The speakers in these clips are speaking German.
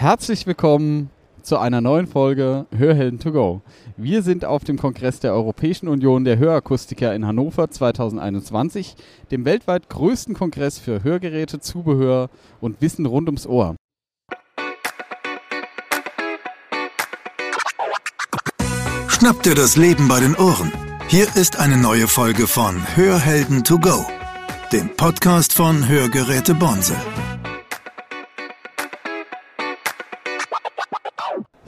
Herzlich willkommen zu einer neuen Folge Hörhelden to go. Wir sind auf dem Kongress der Europäischen Union der Hörakustiker in Hannover 2021, dem weltweit größten Kongress für Hörgeräte, Zubehör und Wissen rund ums Ohr. Schnapp dir das Leben bei den Ohren. Hier ist eine neue Folge von Hörhelden to go, dem Podcast von Hörgeräte Bonse.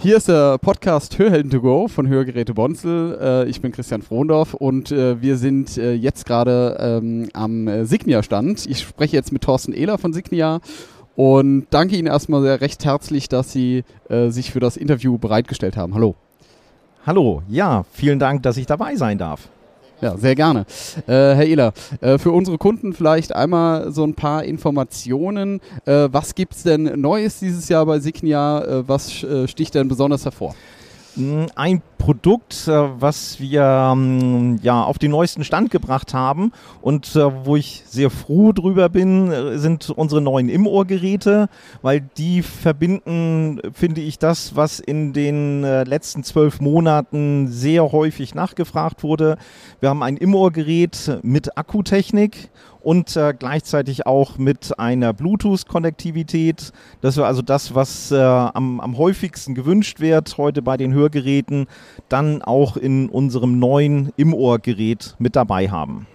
Hier ist der Podcast Hörhelden to go von Hörgeräte Bonzel. Äh, ich bin Christian Frohndorf und äh, wir sind äh, jetzt gerade ähm, am Signia-Stand. Ich spreche jetzt mit Thorsten Ehler von Signia und danke Ihnen erstmal sehr recht herzlich, dass Sie sich für das Interview bereitgestellt haben. Hallo. Hallo, ja, vielen Dank, dass ich dabei sein darf. Ja, sehr gerne. Äh, Herr Ehler, äh, für unsere Kunden vielleicht einmal so ein paar Informationen. Äh, was gibt es denn Neues dieses Jahr bei Signia? Äh, was äh, sticht denn besonders hervor? Mm, ein Produkt, äh, was wir ähm, ja auf den neuesten Stand gebracht haben und äh, wo ich sehr froh drüber bin, äh, sind unsere neuen Im-Ohr-Geräte, weil die verbinden, finde ich, das, was in den letzten zwölf Monaten sehr häufig nachgefragt wurde. Wir haben ein Im-Ohr-Gerät mit Akkutechnik und äh, gleichzeitig auch mit einer Bluetooth-Konnektivität. Das war also das, was äh, am, am häufigsten gewünscht wird heute bei den Hörgeräten, dann auch in unserem neuen Im-Ohr-Gerät mit dabei haben.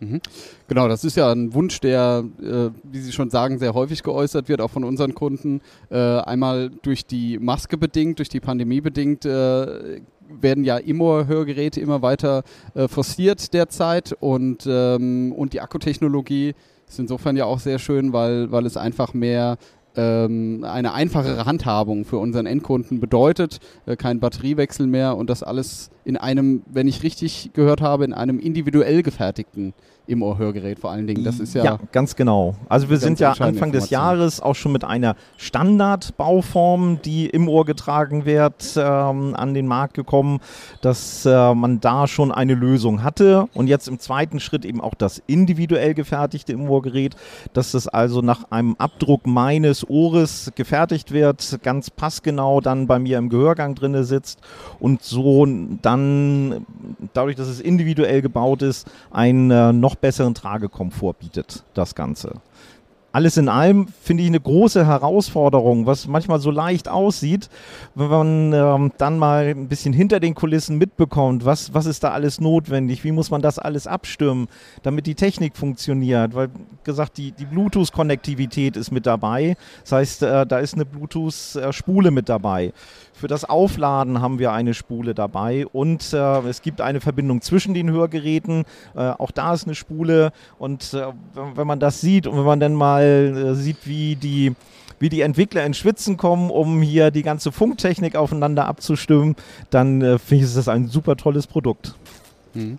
Mhm. Genau, das ist ja ein Wunsch, der, äh, wie Sie schon sagen, sehr häufig geäußert wird, auch von unseren Kunden. Äh, einmal durch die Maske bedingt, durch die Pandemie bedingt äh, werden ja immer Hörgeräte immer weiter äh, forciert derzeit und, ähm, und die Akkutechnologie ist insofern ja auch sehr schön, weil, weil es einfach mehr ähm, eine einfachere Handhabung für unseren Endkunden bedeutet, äh, kein Batteriewechsel mehr und das alles in einem, wenn ich richtig gehört habe, in einem individuell gefertigten im Ohrhörgerät vor allen Dingen. Das ist ja, ja ganz genau. Also wir sind ja Anfang des Jahres auch schon mit einer Standardbauform, die im Ohr getragen wird, ähm, an den Markt gekommen, dass äh, man da schon eine Lösung hatte und jetzt im zweiten Schritt eben auch das individuell gefertigte im Ohrgerät, dass das also nach einem Abdruck meines Ohres gefertigt wird, ganz passgenau dann bei mir im Gehörgang drinne sitzt und so dann dadurch, dass es individuell gebaut ist, ein äh, noch besseren Tragekomfort bietet, das Ganze. Alles in allem finde ich eine große Herausforderung, was manchmal so leicht aussieht, wenn man ähm, dann mal ein bisschen hinter den Kulissen mitbekommt, was, was ist da alles notwendig, wie muss man das alles abstimmen, damit die Technik funktioniert. Weil gesagt, die, die Bluetooth-Konnektivität ist mit dabei. Das heißt, äh, da ist eine Bluetooth-Spule mit dabei. Für das Aufladen haben wir eine Spule dabei und äh, es gibt eine Verbindung zwischen den Hörgeräten. Äh, auch da ist eine Spule und äh, wenn man das sieht und wenn man dann mal äh, sieht, wie die wie die Entwickler in Schwitzen kommen, um hier die ganze Funktechnik aufeinander abzustimmen, dann äh, finde ich, ist das ein super tolles Produkt. Mhm.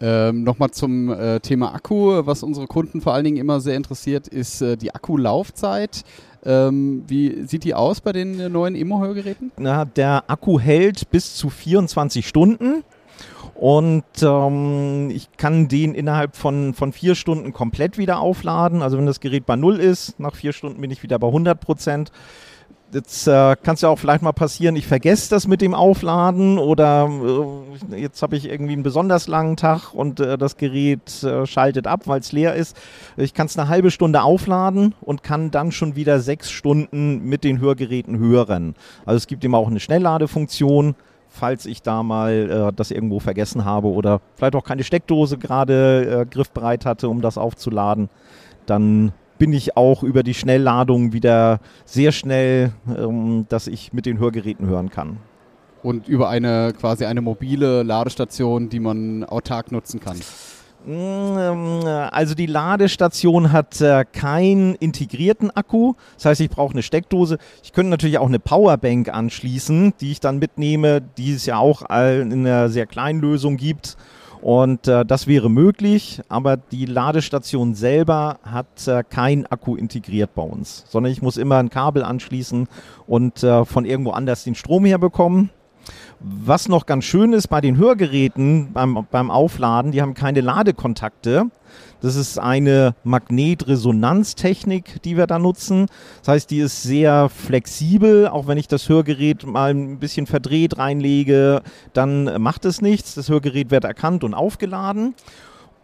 Ähm, Nochmal zum äh, Thema Akku. Was unsere Kunden vor allen Dingen immer sehr interessiert, ist äh, die Akkulaufzeit. Ähm, wie sieht die aus bei den äh, neuen Immo-Hörgeräten? Na, der Akku hält bis zu 24 Stunden. Und ähm, ich kann den innerhalb von, von vier Stunden komplett wieder aufladen. Also wenn das Gerät bei Null ist, nach vier Stunden bin ich wieder bei 100 Prozent. Jetzt äh, kann es ja auch vielleicht mal passieren, ich vergesse das mit dem Aufladen oder äh, jetzt habe ich irgendwie einen besonders langen Tag und äh, das Gerät äh, schaltet ab, weil es leer ist. Ich kann es eine halbe Stunde aufladen und kann dann schon wieder sechs Stunden mit den Hörgeräten hören. Also es gibt immer auch eine Schnellladefunktion, falls ich da mal äh, das irgendwo vergessen habe oder vielleicht auch keine Steckdose gerade äh, griffbereit hatte, um das aufzuladen. Dann bin ich auch über die Schnellladung wieder sehr schnell, ähm, dass ich mit den Hörgeräten hören kann. Und über eine quasi eine mobile Ladestation, die man autark nutzen kann. Mm, also die Ladestation hat äh, keinen integrierten Akku. Das heißt, ich brauche eine Steckdose. Ich könnte natürlich auch eine Powerbank anschließen, die ich dann mitnehme, die es ja auch in einer sehr kleinen Lösung gibt. Und äh, das wäre möglich, aber die Ladestation selber hat äh, kein Akku integriert bei uns, sondern ich muss immer ein Kabel anschließen und äh, von irgendwo anders den Strom herbekommen. Was noch ganz schön ist bei den Hörgeräten beim, beim Aufladen, die haben keine Ladekontakte. Das ist eine Magnetresonanztechnik, die wir da nutzen. Das heißt, die ist sehr flexibel. Auch wenn ich das Hörgerät mal ein bisschen verdreht reinlege, dann macht es nichts. Das Hörgerät wird erkannt und aufgeladen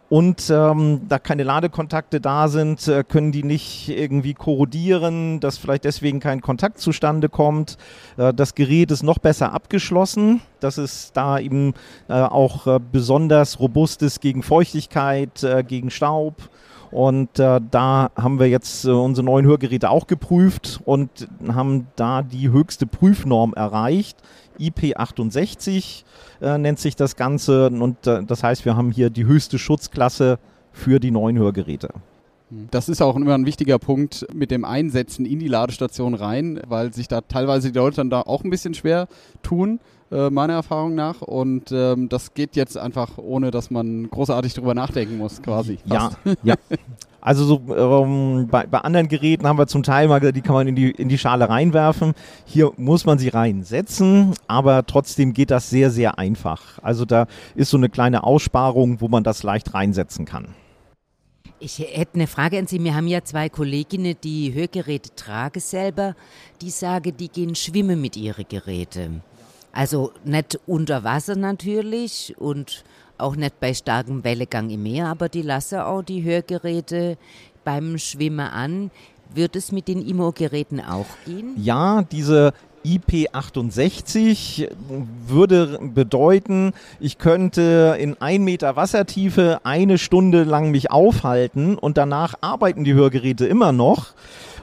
und ähm, da keine Ladekontakte da sind, äh, können die nicht irgendwie korrodieren, dass vielleicht deswegen kein Kontakt zustande kommt. Äh, das Gerät ist noch besser abgeschlossen, dass es da eben äh, auch äh, besonders robust ist gegen Feuchtigkeit, äh, gegen Staub. Und äh, da haben wir jetzt äh, unsere neuen Hörgeräte auch geprüft und haben da die höchste Prüfnorm erreicht. IP68 äh, nennt sich das Ganze. Und äh, das heißt, wir haben hier die höchste Schutzklasse für die neuen Hörgeräte. Das ist auch immer ein wichtiger Punkt mit dem Einsetzen in die Ladestation rein, weil sich da teilweise die Leute dann da auch ein bisschen schwer tun, äh, meiner Erfahrung nach. Und ähm, das geht jetzt einfach, ohne dass man großartig drüber nachdenken muss, quasi. Fast. Ja, ja. Also so, ähm, bei, bei, anderen Geräten haben wir zum Teil mal gesagt, die kann man in die, in die Schale reinwerfen. Hier muss man sie reinsetzen, aber trotzdem geht das sehr, sehr einfach. Also da ist so eine kleine Aussparung, wo man das leicht reinsetzen kann. Ich hätte eine Frage an Sie. Wir haben ja zwei Kolleginnen, die Hörgeräte tragen selber. Die sagen, die gehen schwimmen mit ihren Geräten. Also nicht unter Wasser natürlich und auch nicht bei starkem Wellegang im Meer, aber die lassen auch die Hörgeräte beim Schwimmen an. Wird es mit den IMO-Geräten auch gehen? Ja, diese IP68 würde bedeuten, ich könnte in ein Meter Wassertiefe eine Stunde lang mich aufhalten und danach arbeiten die Hörgeräte immer noch.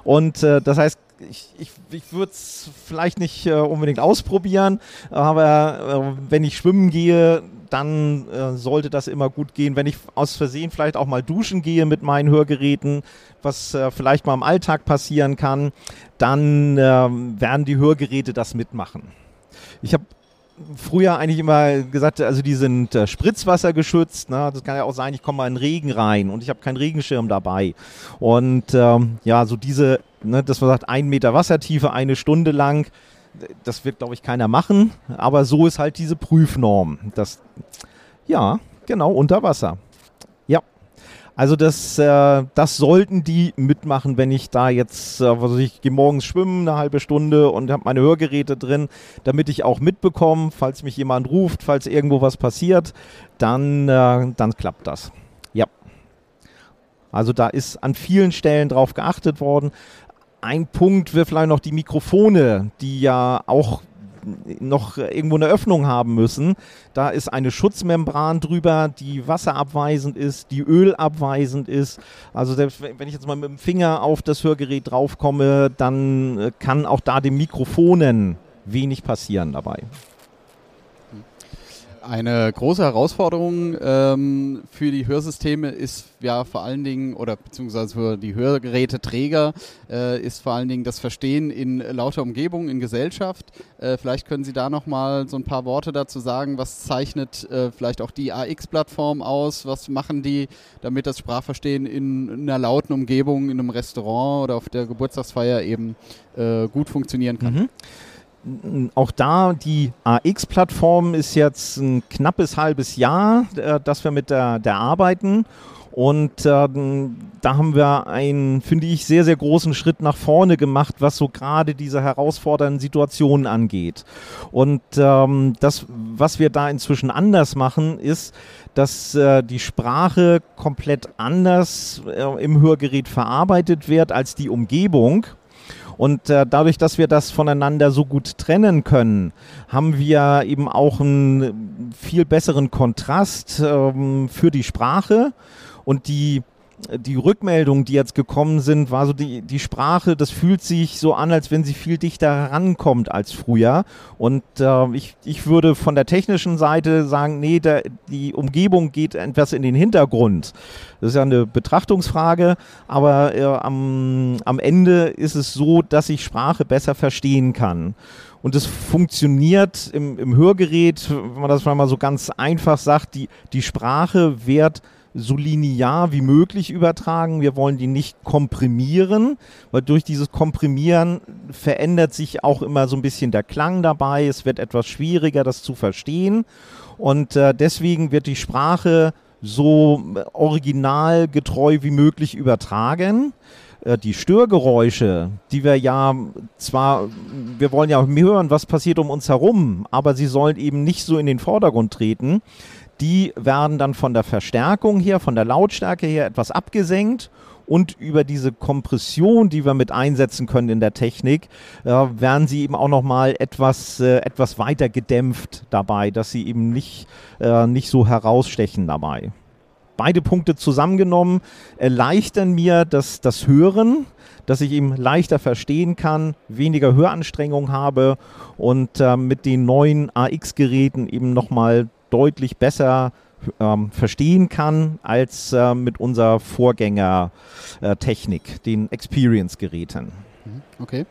Und äh, das heißt, ich, ich, ich würde es vielleicht nicht äh, unbedingt ausprobieren, aber äh, wenn ich schwimmen gehe, dann äh, sollte das immer gut gehen. Wenn ich aus Versehen vielleicht auch mal duschen gehe mit meinen Hörgeräten, was äh, vielleicht mal im Alltag passieren kann, dann äh, werden die Hörgeräte das mitmachen. Ich habe früher eigentlich immer gesagt, also die sind äh, Spritzwasser geschützt. Ne? Das kann ja auch sein, ich komme mal in Regen rein und ich habe keinen Regenschirm dabei. Und ähm, ja, so diese, ne, dass man sagt, ein Meter Wassertiefe, eine Stunde lang, das wird, glaube ich, keiner machen. Aber so ist halt diese Prüfnorm. Das, ja, genau, unter Wasser. Also das, äh, das sollten die mitmachen, wenn ich da jetzt, äh, was ich gehe morgens schwimmen, eine halbe Stunde und habe meine Hörgeräte drin, damit ich auch mitbekomme, falls mich jemand ruft, falls irgendwo was passiert, dann, äh, dann klappt das. Ja. Also da ist an vielen Stellen drauf geachtet worden. Ein Punkt wäre vielleicht noch die Mikrofone, die ja auch noch irgendwo eine Öffnung haben müssen. Da ist eine Schutzmembran drüber, die wasserabweisend ist, die ölabweisend ist. Also selbst wenn ich jetzt mal mit dem Finger auf das Hörgerät draufkomme, dann kann auch da den Mikrofonen wenig passieren dabei. Eine große Herausforderung ähm, für die Hörsysteme ist ja vor allen Dingen, oder beziehungsweise für die Hörgeräteträger, äh, ist vor allen Dingen das Verstehen in lauter Umgebung, in Gesellschaft. Äh, vielleicht können Sie da nochmal so ein paar Worte dazu sagen. Was zeichnet äh, vielleicht auch die AX-Plattform aus? Was machen die, damit das Sprachverstehen in, in, einer lauten Umgebung, in einem Restaurant oder auf der Geburtstagsfeier eben äh, gut funktionieren kann? Mhm auch da, die AX-Plattform ist jetzt ein knappes halbes Jahr, äh, dass wir mit der, der arbeiten. Und äh, da haben wir einen, finde ich, sehr, sehr großen Schritt nach vorne gemacht, was so gerade diese herausfordernden Situationen angeht. Und ähm, das, was wir da inzwischen anders machen, ist, dass äh, die Sprache komplett anders äh, im Hörgerät verarbeitet wird als die Umgebung. Und äh, dadurch, dass wir das voneinander so gut trennen können, haben wir eben auch einen viel besseren Kontrast ähm, für die Sprache. Und die die Rückmeldungen, die jetzt gekommen sind, war so die, die Sprache, das fühlt sich so an, als wenn sie viel dichter herankommt als früher. Und äh, ich, ich würde von der technischen Seite sagen, nee, der, die Umgebung geht etwas in den Hintergrund. Das ist ja eine Betrachtungsfrage, aber äh, am, am Ende ist es so, dass ich Sprache besser verstehen kann. Und es funktioniert im, im Hörgerät, wenn man das mal so ganz einfach sagt, die, die Sprache wird so linear wie möglich übertragen. Wir wollen die nicht komprimieren, weil durch dieses Komprimieren verändert sich auch immer so ein bisschen der Klang dabei. Es wird etwas schwieriger, das zu verstehen. Und äh, deswegen wird die Sprache so originalgetreu wie möglich übertragen. Äh, die Störgeräusche, die wir ja zwar, wir wollen ja hören, was passiert um uns herum, aber sie sollen eben nicht so in den Vordergrund treten. Die werden dann von der Verstärkung her, von der Lautstärke her etwas abgesenkt und über diese Kompression, die wir mit einsetzen können in der Technik, äh, werden sie eben auch nochmal etwas, äh, etwas weiter gedämpft dabei, dass sie eben nicht, äh, nicht so herausstechen dabei. Beide Punkte zusammengenommen erleichtern mir das, das Hören, dass ich eben leichter verstehen kann, weniger Höranstrengung habe und äh, mit den neuen AX-Geräten eben nochmal deutlich besser ähm, verstehen kann als äh, mit unserer Vorgängertechnik, den Experience-Geräten. Mhm. Okay.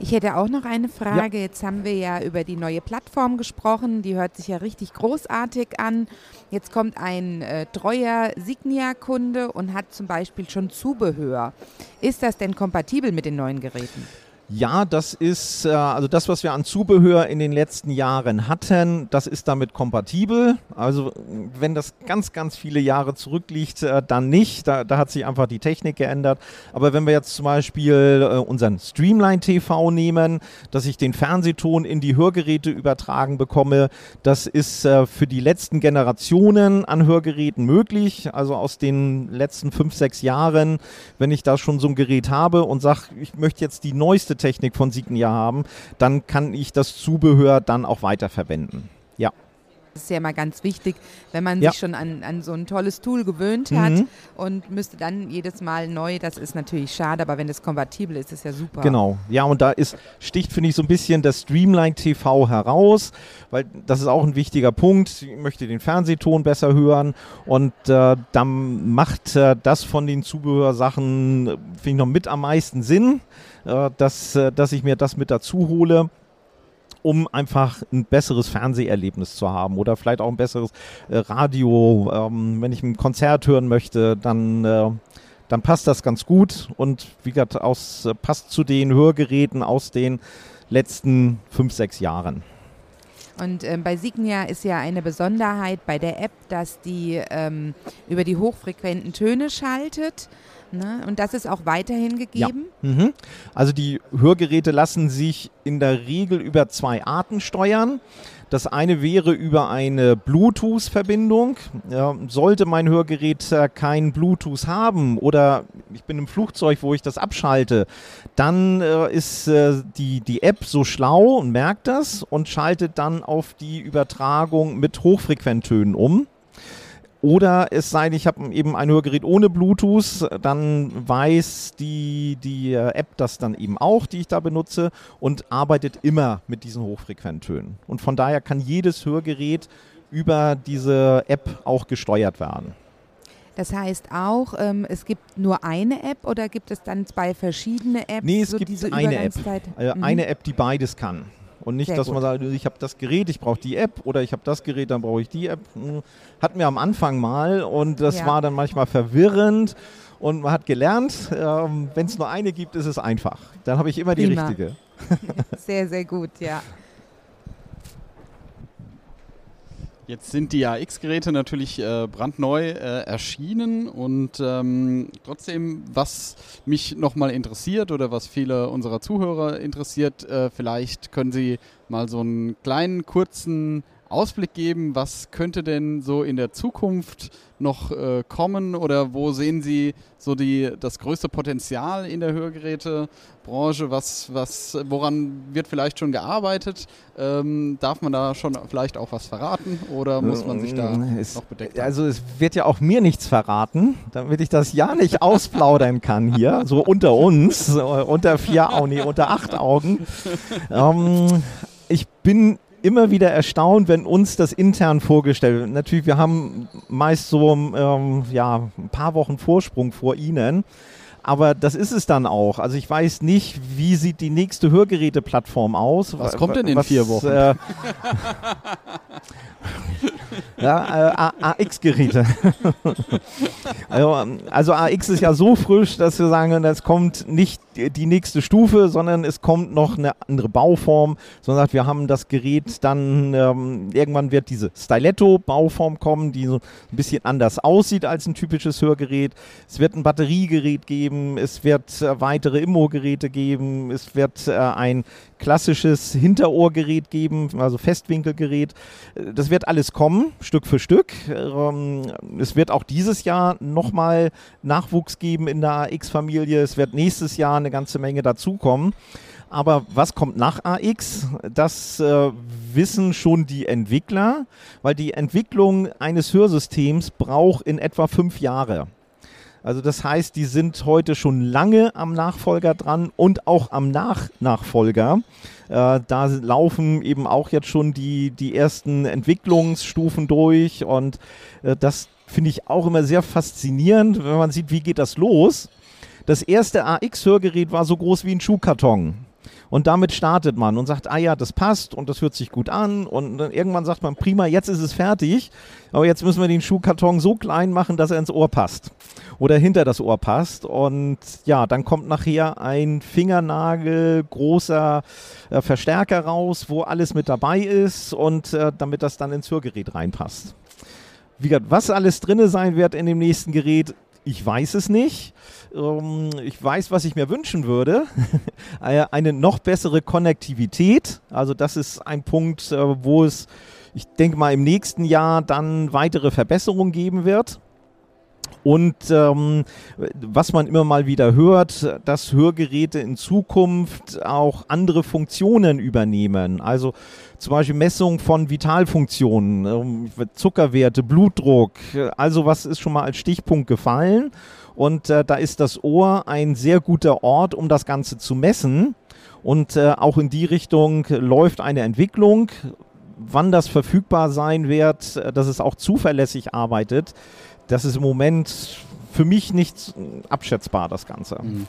Ich hätte auch noch eine Frage. Ja. Jetzt haben wir ja über die neue Plattform gesprochen. Die hört sich ja richtig großartig an. Jetzt kommt ein äh, treuer Signia-Kunde und hat zum Beispiel schon Zubehör. Ist das denn kompatibel mit den neuen Geräten? Ja, das ist, äh, also das, was wir an Zubehör in den letzten Jahren hatten, das ist damit kompatibel. Also wenn das ganz, ganz viele Jahre zurückliegt, äh, dann nicht. Da, da hat sich einfach die Technik geändert. Aber wenn wir jetzt zum Beispiel äh, unseren Streamline TV nehmen, dass ich den Fernsehton in die Hörgeräte übertragen bekomme, das ist für die letzten Generationen an Hörgeräten möglich. Also aus den letzten fünf, sechs Jahren, wenn ich da schon so ein Gerät habe und sage, ich möchte jetzt die neueste Technik von Signia haben, dann kann ich das Zubehör dann auch weiterverwenden. Das ist ja mal ganz wichtig, wenn man ja. sich schon an, an so ein tolles Tool gewöhnt hat mhm. und müsste dann jedes Mal neu, das ist natürlich schade, aber wenn es kompatibel ist, ist ja super. Genau, ja und da ist, sticht finde ich so ein bisschen das Streamline TV heraus, weil das ist auch ein wichtiger Punkt. Ich möchte den Fernsehton besser hören und äh, dann macht äh, das von den Zubehörsachen, finde ich, noch mit am meisten Sinn, äh, dass, äh, dass ich mir das mit dazu hole um einfach ein besseres Fernseherlebnis zu haben oder vielleicht auch ein besseres äh, Radio. Ähm, wenn ich ein Konzert hören möchte, dann, äh, dann passt das ganz gut und wie gesagt, aus, äh, passt zu den Hörgeräten aus den letzten fünf, sechs Jahren. Und ähm, bei Signia ist ja eine Besonderheit bei der App, dass die ähm, über die hochfrequenten Töne schaltet. Ne? Und das ist auch weiterhin gegeben? Ja. Mhm. Also die Hörgeräte lassen sich in der Regel über zwei Arten steuern. Das eine wäre über eine Bluetooth-Verbindung. Ja, sollte mein Hörgerät äh, kein Bluetooth haben oder ich bin im Flugzeug, wo ich das abschalte, dann äh, ist äh, die, die App so schlau und merkt das und schaltet dann auf die Übertragung mit Hochfrequenttönen um. Oder es sei denn, ich habe eben ein Hörgerät ohne Bluetooth, dann weiß die, die äh, App das dann eben auch, die ich da benutze und arbeitet immer mit diesen Hochfrequenttönen. Und von daher kann jedes Hörgerät über diese App auch gesteuert werden. Das heißt auch, ähm, es gibt nur eine App oder gibt es dann zwei verschiedene Apps? Nee, es so gibt eine App. Also mhm. Eine App, die beides kann. Und nicht, Sehr dass gut. man sagt, ich habe das Gerät, ich brauche die App oder ich habe das Gerät, dann brauche ich die App. Hm, hatten wir am Anfang mal und das ja. war dann manchmal verwirrend. Und man hat gelernt, ähm, wenn es nur eine gibt, ist es einfach. Dann habe ich immer die Prima. richtige. Sehr, sehr gut, ja. Jetzt sind die AX-Geräte natürlich äh, brandneu äh, erschienen und ähm, trotzdem, was mich nochmal interessiert oder was viele unserer Zuhörer interessiert, äh, vielleicht können Sie mal so einen kleinen, kurzen Ausblick geben, was könnte denn so in der Zukunft noch äh, kommen oder wo sehen Sie so die, das größte Potenzial in der Hörgerätebranche? Was, was, woran wird vielleicht schon gearbeitet? Ähm, darf man da schon vielleicht auch was verraten oder muss man sich da mm, es, noch bedecken? Also es wird ja auch mir nichts verraten, damit ich das ja nicht ausplaudern kann hier, so unter uns, so unter vier Augen, nee, unter acht Augen. Ähm, ich bin immer wieder erstaunt, wenn uns das intern vorgestellt wird. Natürlich, wir haben meist so ähm, ja, ein paar Wochen Vorsprung vor Ihnen. Aber das ist es dann auch. Also ich weiß nicht, wie sieht die nächste Hörgeräteplattform aus. Was kommt denn in was, vier Wochen? Äh, ja, äh, AX-Geräte. also, also, AX ist ja so frisch, dass wir sagen, das kommt nicht die, die, nächste Stufe, sondern es kommt noch eine andere Bauform, sondern sagt, wir haben das Gerät dann, ähm, irgendwann wird diese Stiletto-Bauform kommen, die so ein bisschen anders aussieht als ein typisches Hörgerät. Es wird ein Batteriegerät geben, es wird äh, weitere Immo-Geräte geben, es wird äh, ein klassisches Hinterohrgerät geben, also Festwinkelgerät. Das wird alles kommen, Stück für Stück. Ähm, es wird auch dieses Jahr nochmal Nachwuchs geben in der AX-Familie. Es wird nächstes Jahr eine ganze Menge dazukommen. Aber was kommt nach AX? Das äh, wissen schon die Entwickler, weil die Entwicklung eines Hörsystems braucht in etwa fünf Jahre. Also das heißt, die sind heute schon lange am Nachfolger dran und auch am Nach-Nachfolger. Äh, da laufen eben auch jetzt schon die, die ersten Entwicklungsstufen durch und äh, das finde ich auch immer sehr faszinierend, wenn man sieht, wie geht das los. Das erste AX-Hörgerät war so groß wie ein Schuhkarton. Und damit startet man und sagt, ah ja, das passt und das hört sich gut an. Und dann irgendwann sagt man, prima, jetzt ist es fertig. Aber jetzt müssen wir den Schuhkarton so klein machen, dass er ins Ohr passt oder hinter das Ohr passt. Und ja, dann kommt nachher ein Fingernagel großer äh, Verstärker raus, wo alles mit dabei ist und äh, damit das dann ins Hörgerät reinpasst. Wie gesagt, was alles drin sein wird in dem nächsten Gerät, ich weiß es nicht. Ähm, ich weiß, was ich mir wünschen würde. Eine noch bessere Konnektivität. Also das ist ein Punkt, äh, wo es, ich denke mal, im nächsten Jahr dann weitere Verbesserungen geben wird. Und ähm, was man immer mal wieder hört, dass Hörgeräte in Zukunft auch andere Funktionen übernehmen. Also zum Beispiel Messung von Vitalfunktionen, ähm, Zuckerwerte, Blutdruck. Also was ist schon mal als Stichpunkt gefallen. Und äh, da ist das Ohr ein sehr guter Ort, um das Ganze zu messen. Und äh, auch in die Richtung läuft eine Entwicklung. Wann das verfügbar sein wird, äh, dass es auch zuverlässig arbeitet, das ist im Moment für mich nicht abschätzbar, das Ganze. Mhm.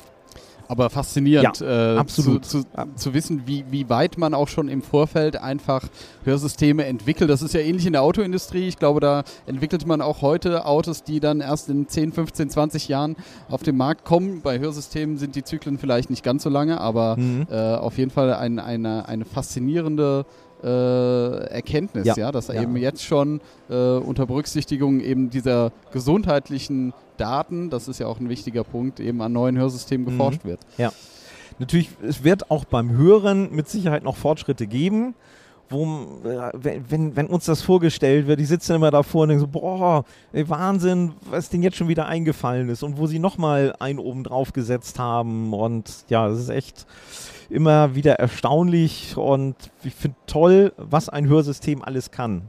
Aber faszinierend, ja, äh, absolut. Zu, zu, zu, wissen, wie, wie weit man auch schon im Vorfeld einfach Hörsysteme entwickelt. Das ist ja ähnlich in der Autoindustrie. Ich glaube, da entwickelt man auch heute Autos, die dann erst in 10, 15, 20 Jahren auf den Markt kommen. Bei Hörsystemen sind die Zyklen vielleicht nicht ganz so lange, aber mhm. äh, auf jeden Fall ein, eine, eine faszinierende äh, Erkenntnis, ja, ja dass ja. eben jetzt schon äh, unter Berücksichtigung eben dieser gesundheitlichen Daten, das ist ja auch ein wichtiger Punkt, eben an neuen Hörsystemen mhm. geforscht wird. Ja. Natürlich, es wird auch beim Hören mit Sicherheit noch Fortschritte geben wo, äh, wenn, wenn uns das vorgestellt wird, die sitzen immer davor und denken so, boah, ey, Wahnsinn, was denen jetzt schon wieder eingefallen ist und wo sie nochmal einen oben drauf gesetzt haben und ja, das ist echt, immer wieder erstaunlich und ich finde toll, was ein Hörsystem alles kann.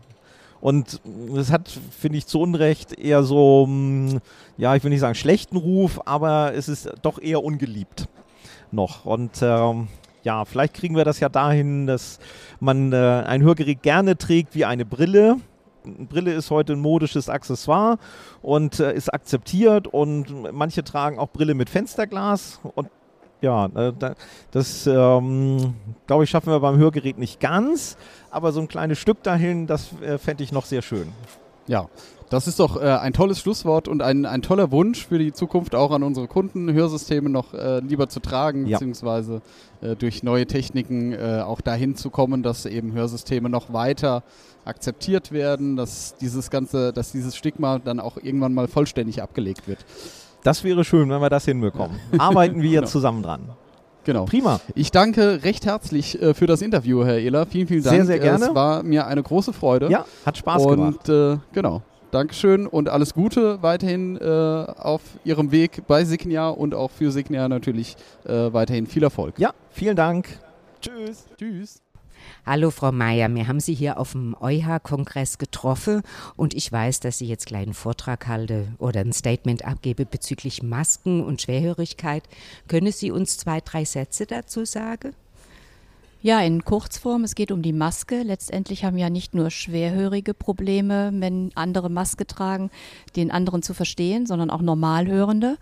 Und es hat, finde ich, zu Unrecht eher so, hm, ja, ich will nicht sagen schlechten Ruf, aber es ist doch eher ungeliebt noch. Und ähm, ja, vielleicht kriegen wir das ja dahin, dass man äh, ein Hörgerät gerne trägt wie eine Brille. Brille ist heute ein modisches Accessoire und äh, ist akzeptiert und manche tragen auch Brille mit Fensterglas und ja, äh, das ähm, glaube ich, schaffen wir beim Hörgerät nicht ganz, aber so ein kleines Stück dahin, das äh, fände ich noch sehr schön. Ja, das ist doch äh, ein tolles Schlusswort und ein, ein toller Wunsch für die Zukunft auch an unsere Kunden, Hörsysteme noch äh, lieber zu tragen, ja. beziehungsweise äh, durch neue Techniken äh, auch dahin zu kommen, dass eben Hörsysteme noch weiter akzeptiert werden, dass dieses ganze, dass dieses Stigma dann auch irgendwann mal vollständig abgelegt wird. Das wäre schön, wenn wir das hinbekommen. Arbeiten wir genau. zusammen dran. Genau. Prima. Ich danke recht herzlich äh, für das Interview, Herr Ehler. Vielen, vielen Dank. Sehr, sehr gerne. Es war mir eine große Freude. Ja, hat Spaß und, gemacht. Und äh, genau. Dankeschön und alles Gute weiterhin äh, auf Ihrem Weg bei Signia und auch für Signia natürlich äh, weiterhin viel Erfolg. Ja, vielen Dank. Tschüss. Tschüss. Hallo Frau Meier, wir haben Sie hier auf dem EuH-Kongress getroffen und ich weiß, dass Sie jetzt gleich einen Vortrag halte oder ein Statement abgebe bezüglich Masken und Schwerhörigkeit. Können Sie uns zwei, drei Sätze dazu sagen? Ja, in Kurzform, es geht um die Maske. Letztendlich haben ja nicht nur Schwerhörige Probleme, wenn andere Maske tragen, den anderen zu verstehen, sondern auch Normalhörende.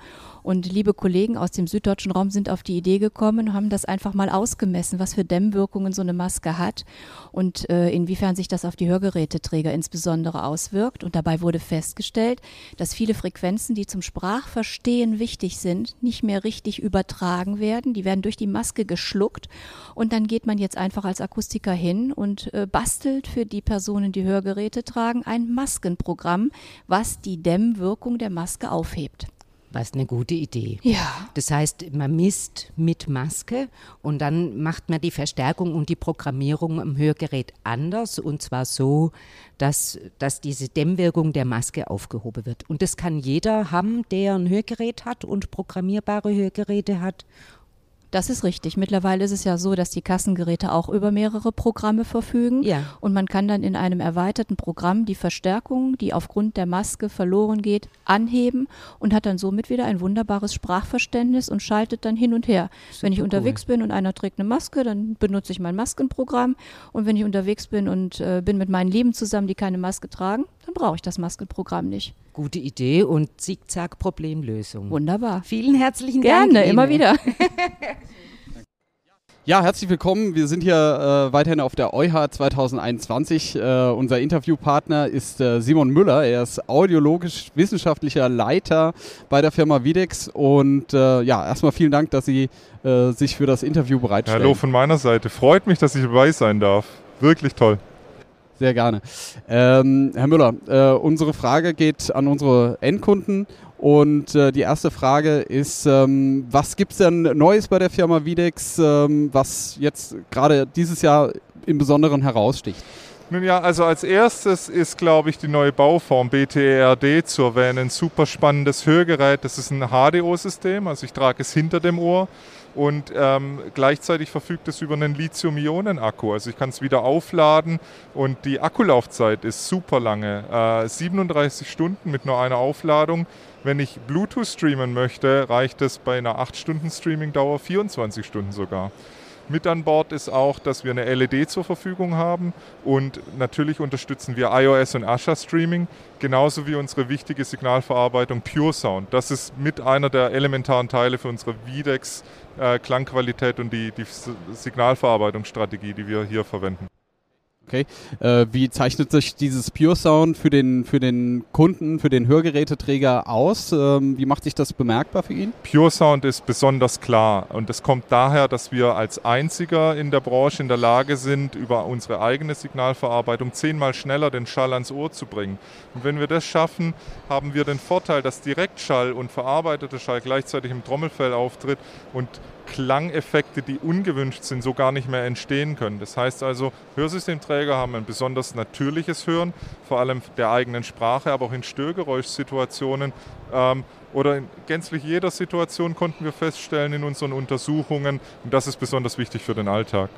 Und liebe Kollegen aus dem süddeutschen Raum sind auf die Idee gekommen haben das einfach mal ausgemessen, was für Dämmwirkungen so eine Maske hat und äh, inwiefern sich das auf die Hörgeräteträger insbesondere auswirkt. Und dabei wurde festgestellt, dass viele Frequenzen, die zum Sprachverstehen wichtig sind, nicht mehr richtig übertragen werden. Die werden durch die Maske geschluckt und dann geht man jetzt einfach als Akustiker hin und äh, bastelt für die Personen, die Hörgeräte tragen, ein Maskenprogramm, was die Dämmwirkung der Maske aufhebt. Was eine gute Idee. Ja. Das heißt, man misst mit Maske und dann macht man die Verstärkung und die Programmierung im Hörgerät anders und zwar so, dass, dass diese Dämmwirkung der Maske aufgehoben wird. Und das kann jeder haben, der ein Hörgerät hat und programmierbare Hörgeräte hat das ist richtig. Mittlerweile ist es ja so, dass die Kassengeräte auch über mehrere Programme verfügen. Ja. Und man kann dann in einem erweiterten Programm die Verstärkung, die aufgrund der Maske verloren geht, anheben und hat dann somit wieder ein wunderbares Sprachverständnis und schaltet dann hin und her. Super wenn ich unterwegs bin und einer trägt eine Maske, dann benutze ich mein Maskenprogramm. Und wenn ich unterwegs bin und äh, bin mit meinen Lieben zusammen, die keine Maske tragen, dann brauche ich das Maskenprogramm nicht. Gute Idee und Zickzack-Problemlösung. Wunderbar. Vielen herzlichen Dank. Gerne, immer wieder. Ja, herzlich willkommen. Wir sind hier äh, weiterhin auf der EuH 2021. Äh, unser Interviewpartner ist äh, Simon Müller. Er ist audiologisch-wissenschaftlicher Leiter bei der Firma Videx. Und äh, ja, erstmal vielen Dank, dass Sie äh, sich für das Interview bereitstellen. Hallo von meiner Seite. Freut mich, dass ich dabei sein darf. Wirklich toll. Sehr gerne. Ähm, Herr Müller, äh, unsere Frage geht an unsere Endkunden. Und äh, die erste Frage ist, ähm, was gibt es denn Neues bei der Firma Videx, ähm, was jetzt gerade dieses Jahr im Besonderen heraussticht? Nun ja, also als erstes ist, glaube ich, die neue Bauform BTRD zu erwähnen. Super spannendes Hörgerät. Das ist ein HDO-System, also ich trage es hinter dem Ohr und ähm, gleichzeitig verfügt es über einen Lithium-Ionen-Akku. Also ich kann es wieder aufladen und die Akkulaufzeit ist super lange. Äh, 37 Stunden mit nur einer Aufladung. Wenn ich Bluetooth streamen möchte, reicht es bei einer 8-Stunden-Streaming-Dauer 24 Stunden sogar. Mit an Bord ist auch, dass wir eine LED zur Verfügung haben und natürlich unterstützen wir iOS und Asha Streaming, genauso wie unsere wichtige Signalverarbeitung Pure Sound. Das ist mit einer der elementaren Teile für unsere Videx äh, Klangqualität und die, die Signalverarbeitungsstrategie, die wir hier verwenden. Okay. Äh, wie zeichnet sich dieses Pure Sound für den, für den Kunden, für den Hörgeräteträger aus? Ähm, wie macht sich das bemerkbar für ihn? Pure Sound ist besonders klar und das kommt daher, dass wir als einziger in der Branche in der Lage sind, über unsere eigene Signalverarbeitung zehnmal schneller den Schall ans Ohr zu bringen. Und wenn wir das schaffen, haben wir den Vorteil, dass Direktschall und verarbeiteter Schall gleichzeitig im Trommelfell auftritt und Klangeffekte, die ungewünscht sind, so gar nicht mehr entstehen können. Das heißt also, Hörsystemträger haben ein besonders natürliches Hören, vor allem der eigenen Sprache, aber auch in Störgeräuschsituationen ähm, oder in gänzlich jeder Situation konnten wir feststellen in unseren Untersuchungen, und das ist besonders wichtig für den Alltag.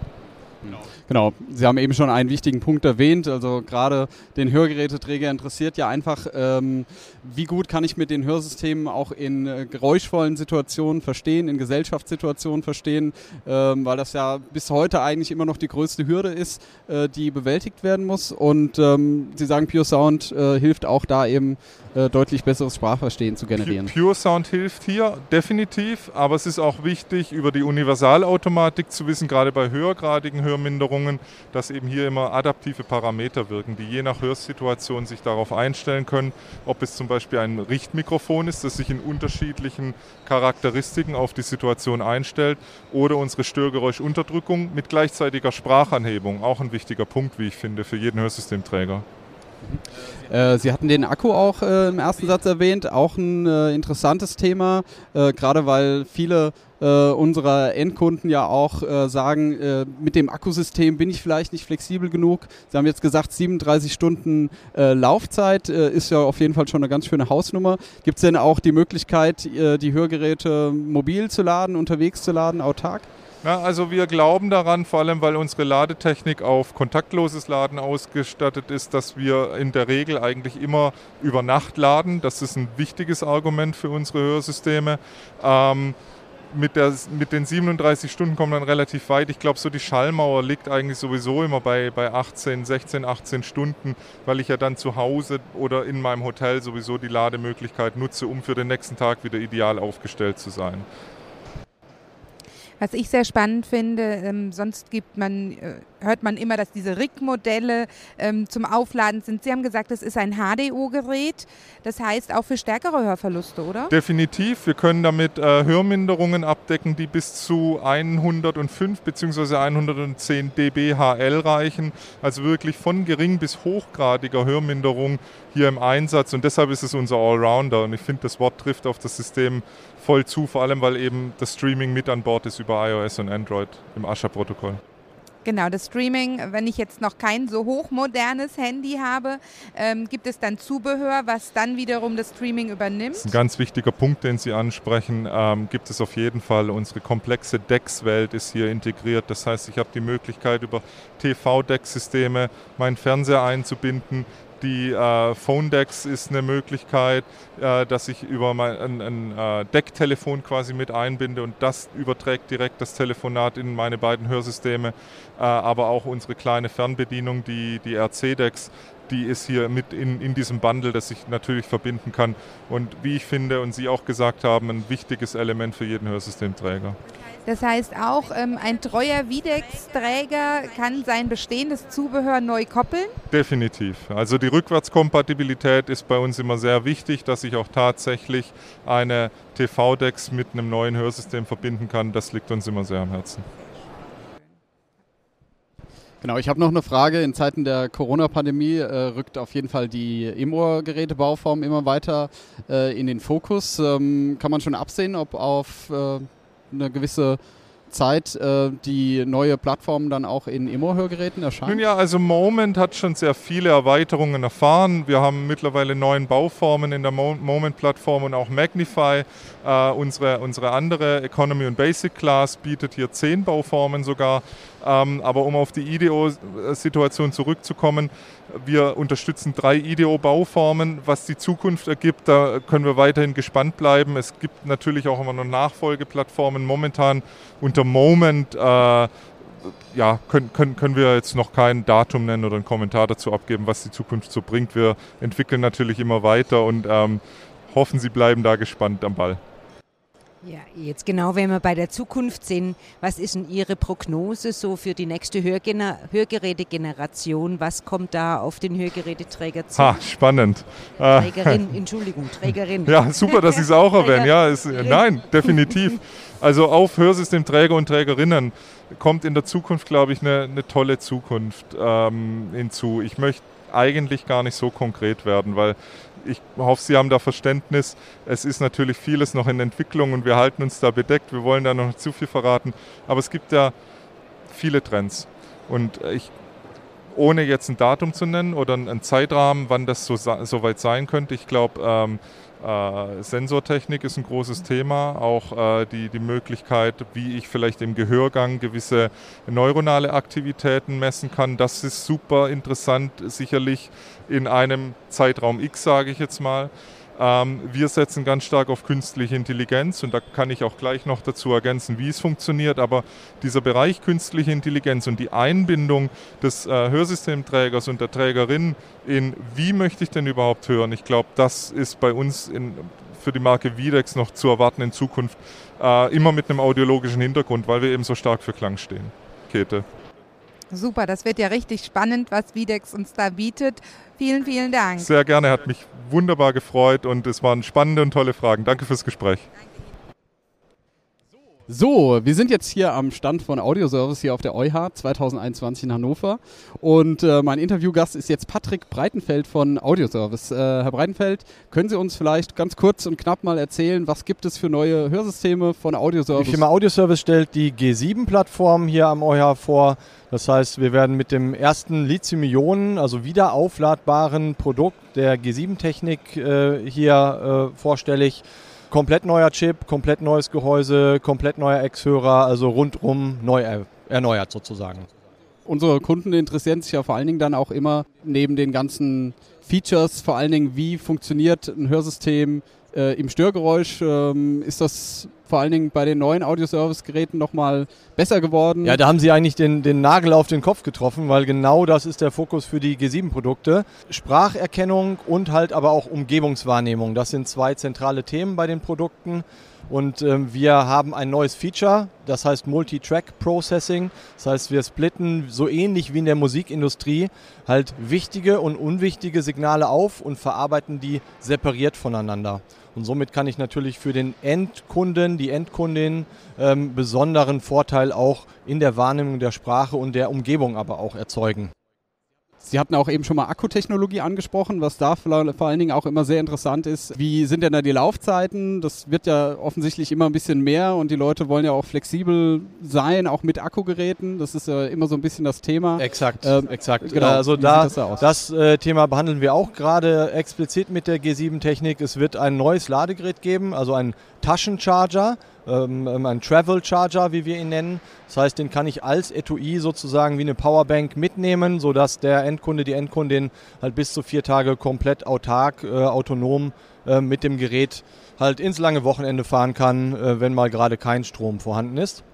Genau. Sie haben eben schon einen wichtigen Punkt erwähnt. Also gerade den Hörgeräteträger interessiert ja einfach, ähm, wie gut kann ich mit den Hörsystemen auch in äh, geräuschvollen Situationen verstehen, in Gesellschaftssituationen verstehen, ähm, weil das ja bis heute eigentlich immer noch die größte Hürde ist, äh, die bewältigt werden muss. Und ähm, Sie sagen, Pure Sound äh, hilft auch da eben äh, deutlich besseres Sprachverstehen zu generieren. Pure Sound hilft hier definitiv, aber es ist auch wichtig, über die Universalautomatik zu wissen, gerade bei höhergradigen Hörminderungen, dass eben hier immer adaptive Parameter wirken, die je nach Hörsituation sich darauf einstellen können, ob es zum Beispiel ein Richtmikrofon ist, das sich in unterschiedlichen Charakteristiken auf die Situation einstellt, oder unsere Störgeräuschunterdrückung mit gleichzeitiger Sprachanhebung, auch ein wichtiger Punkt, wie ich finde, für jeden Hörsystemträger. Mhm. Äh, Sie hatten den Akku auch äh, im ersten Satz erwähnt, auch ein äh, interessantes Thema, äh, gerade weil viele äh, unserer Endkunden ja auch äh, sagen, mit dem Akkusystem bin ich vielleicht nicht flexibel genug. Sie haben jetzt gesagt, 37 Stunden Laufzeit ist ja auf jeden Fall schon eine ganz schöne Hausnummer. Gibt es denn auch die Möglichkeit, die Hörgeräte mobil zu laden, unterwegs zu laden, autark? Na, also wir glauben daran, vor allem weil unsere Ladetechnik auf kontaktloses Laden ausgestattet ist, dass wir in der Regel eigentlich immer über Nacht laden. Das ist ein wichtiges Argument für unsere Hörsysteme. Ähm, mit, der, mit den 37 Stunden kommt man relativ weit. Ich glaube, so die Schallmauer liegt eigentlich sowieso immer bei, bei 18, 16, 18 Stunden, weil ich ja dann zu Hause oder in meinem Hotel sowieso die Lademöglichkeit nutze, um für den nächsten Tag wieder ideal aufgestellt zu sein. Was ich sehr spannend finde, ähm, sonst gibt man, äh, hört man immer, dass diese RIG-Modelle ähm, zum Aufladen sind. Sie haben gesagt, es ist ein HDO-Gerät. Das heißt auch für stärkere Hörverluste, oder? Definitiv. Wir können damit äh, Hörminderungen abdecken, die bis zu 105 bzw. 110 dB HL reichen. Also wirklich von gering bis hochgradiger Hörminderung hier im Einsatz. Und deshalb ist es unser Allrounder. Und ich finde, das Wort trifft auf das System voll zu, vor allem weil eben das Streaming mit an Bord ist über iOS und Android im Asha-Protokoll. Genau, das Streaming, wenn ich jetzt noch kein so hochmodernes Handy habe, ähm, gibt es dann Zubehör, was dann wiederum das Streaming übernimmt? Das ist ein ganz wichtiger Punkt, den Sie ansprechen. Ähm, gibt es auf jeden Fall. Unsere komplexe DEX-Welt ist hier integriert. Das heißt, ich habe die Möglichkeit, über TV-DEX-Systeme meinen Fernseher einzubinden, die äh, Phone Decks ist eine Möglichkeit, äh, dass ich über mein, ein, ein äh, Decktelefon quasi mit einbinde und das überträgt direkt das Telefonat in meine beiden Hörsysteme. Äh, aber auch unsere kleine Fernbedienung, die, die RC-Decks, die ist hier mit in, in diesem Bundle, das ich natürlich verbinden kann. Und wie ich finde und Sie auch gesagt haben, ein wichtiges Element für jeden Hörsystemträger. Das heißt auch, ähm, ein treuer Videx-Träger kann sein bestehendes Zubehör neu koppeln? Definitiv. Also die Rückwärtskompatibilität ist bei uns immer sehr wichtig, dass ich auch tatsächlich eine TV-Dex mit einem neuen Hörsystem verbinden kann. Das liegt uns immer sehr am Herzen. Genau, ich habe noch eine Frage. In Zeiten der Corona-Pandemie äh, rückt auf jeden Fall die Imor-Gerätebauform immer weiter äh, in den Fokus. Ähm, kann man schon absehen, ob auf äh, eine gewisse Zeit äh, die neue Plattform dann auch in Immo-Hörgeräten erscheint? Nun ja, also Moment hat schon sehr viele Erweiterungen erfahren. Wir haben mittlerweile neun Bauformen in der Moment-Plattform und auch Magnify, äh, unsere, unsere andere Economy und Basic Class, bietet hier zehn Bauformen sogar. Ähm, aber um auf die IDEO-Situation zurückzukommen, wir unterstützen drei IDEO-Bauformen. Was die Zukunft ergibt, da können wir weiterhin gespannt bleiben. Es gibt natürlich auch immer noch Nachfolgeplattformen. Momentan unter Moment äh, ja, können, können, können wir jetzt noch kein Datum nennen oder einen Kommentar dazu abgeben, was die Zukunft so bringt. Wir entwickeln natürlich immer weiter und ähm, hoffen, Sie bleiben da gespannt am Ball. Ja, jetzt genau, wenn wir bei der Zukunft sind, was ist denn Ihre Prognose so für die nächste Hörgener Hörgerätegeneration? Was kommt da auf den Hörgeräteträger zu? Ha, spannend. Trägerin, Entschuldigung, Trägerin. Ja, super, dass Sie es auch erwähnen. Ja, ist, nein, definitiv. Also auf Hörsystemträger und Trägerinnen kommt in der Zukunft, glaube ich, eine, eine tolle Zukunft ähm, hinzu. Ich möchte eigentlich gar nicht so konkret werden, weil ich hoffe, Sie haben da Verständnis. Es ist natürlich vieles noch in Entwicklung und wir halten uns da bedeckt. Wir wollen da noch nicht zu viel verraten. Aber es gibt ja viele Trends. Und ich, ohne jetzt ein Datum zu nennen oder einen Zeitrahmen, wann das so, so weit sein könnte, ich glaube, ähm, äh, Sensortechnik ist ein großes Thema, auch äh, die, die Möglichkeit, wie ich vielleicht im Gehörgang gewisse neuronale Aktivitäten messen kann. Das ist super interessant, sicherlich in einem Zeitraum X, sage ich jetzt mal. Ähm, wir setzen ganz stark auf künstliche Intelligenz und da kann ich auch gleich noch dazu ergänzen, wie es funktioniert. Aber dieser Bereich künstliche Intelligenz und die Einbindung des äh, Hörsystemträgers und der Trägerin in, wie möchte ich denn überhaupt hören, ich glaube, das ist bei uns in, für die Marke Videx noch zu erwarten in Zukunft, äh, immer mit einem audiologischen Hintergrund, weil wir eben so stark für Klang stehen. Käthe. Super, das wird ja richtig spannend, was Videx uns da bietet. Vielen, vielen Dank. Sehr gerne, hat mich wunderbar gefreut und es waren spannende und tolle Fragen. Danke fürs Gespräch. So, wir sind jetzt hier am Stand von Audioservice hier auf der EuH 2021 in Hannover. Und äh, mein Interviewgast ist jetzt Patrick Breitenfeld von Audioservice. Äh, Herr Breitenfeld, können Sie uns vielleicht ganz kurz und knapp mal erzählen, was gibt es für neue Hörsysteme von Audioservice? Die Firma Audioservice stellt die G7-Plattform hier am EuH vor. Das heißt, wir werden mit dem ersten Lithium-Ionen, also wieder aufladbaren Produkt der G7-Technik äh, hier äh, vorstellig komplett neuer Chip, komplett neues Gehäuse, komplett neuer Ex-Hörer, also rundrum neu er erneuert sozusagen. Unsere Kunden interessieren sich ja vor allen Dingen dann auch immer neben den ganzen Features, vor allen Dingen, wie funktioniert ein Hörsystem, äh, im Störgeräusch ähm, ist das vor allen Dingen bei den neuen Audioservice-Geräten nochmal besser geworden. Ja, da haben Sie eigentlich den, den Nagel auf den Kopf getroffen, weil genau das ist der Fokus für die G7-Produkte. Spracherkennung und halt aber auch Umgebungswahrnehmung. Das sind zwei zentrale Themen bei den Produkten. Und ähm, wir haben ein neues Feature, das heißt Multi-Track Processing. Das heißt, wir splitten so ähnlich wie in der Musikindustrie halt wichtige und unwichtige Signale auf und verarbeiten die separiert voneinander. Und somit kann ich natürlich für den Endkunden, die Endkundin ähm, besonderen Vorteil auch in der Wahrnehmung der Sprache und der Umgebung aber auch erzeugen. Sie hatten auch eben schon mal Akkutechnologie angesprochen, was da vor allen Dingen auch immer sehr interessant ist. Wie sind denn da die Laufzeiten? Das wird ja offensichtlich immer ein bisschen mehr und die Leute wollen ja auch flexibel sein, auch mit Akkugeräten. Das ist ja immer so ein bisschen das Thema. Exakt, ähm, exakt. Genau. Also Wie da, das, das äh, Thema behandeln wir auch gerade explizit mit der G7-Technik. Es wird ein neues Ladegerät geben, also ein Taschencharger, ähm, ähm, ein Travel Charger, wie wir ihn nennen. Das heißt, den kann ich als Etui sozusagen wie eine Powerbank mitnehmen, sodass der Endkunde, die Endkundin halt bis zu vier Tage komplett autark, äh, autonom äh, mit dem Gerät halt ins lange Wochenende fahren kann, äh, wenn mal gerade kein Strom vorhanden ist.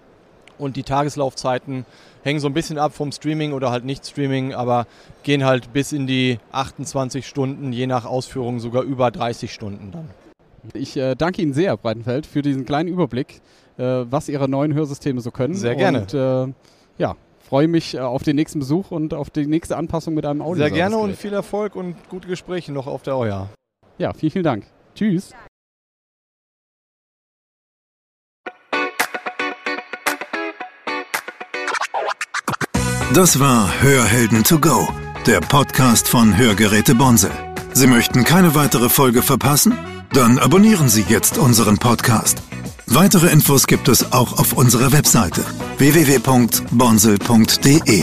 Und die Tageslaufzeiten hängen so ein bisschen ab vom Streaming oder halt nicht Streaming, aber gehen halt bis in die 28 Stunden, je nach Ausführung sogar über 30 Stunden dann. Ich äh, danke Ihnen sehr, Herr Breitenfeld, für diesen kleinen Überblick, äh, was Ihre neuen Hörsysteme so können. Sehr gerne. Und äh, ja, freue mich äh, auf den nächsten Besuch und auf die nächste Anpassung mit einem Audio. Sehr gerne und viel Erfolg und gute Gespräche noch auf der Euer. Ja, vielen, vielen Dank. Tschüss. Das war Hörhelden to go, der Podcast von Hörgeräte Bonsel. Sie möchten keine weitere Folge verpassen? Dann abonnieren Sie jetzt unseren Podcast. Weitere Infos gibt es auch auf unserer Webseite www.bonsel.de.